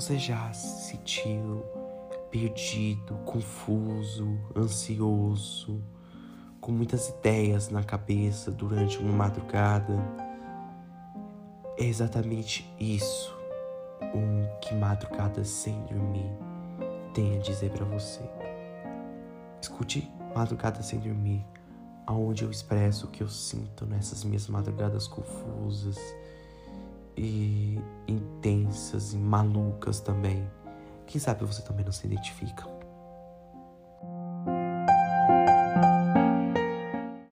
Você já se sentiu perdido, confuso, ansioso, com muitas ideias na cabeça durante uma madrugada? É exatamente isso um que madrugada sem dormir tem a dizer para você. Escute Madrugada sem dormir, aonde eu expresso o que eu sinto nessas minhas madrugadas confusas e e malucas também. Quem sabe você também não se identifica?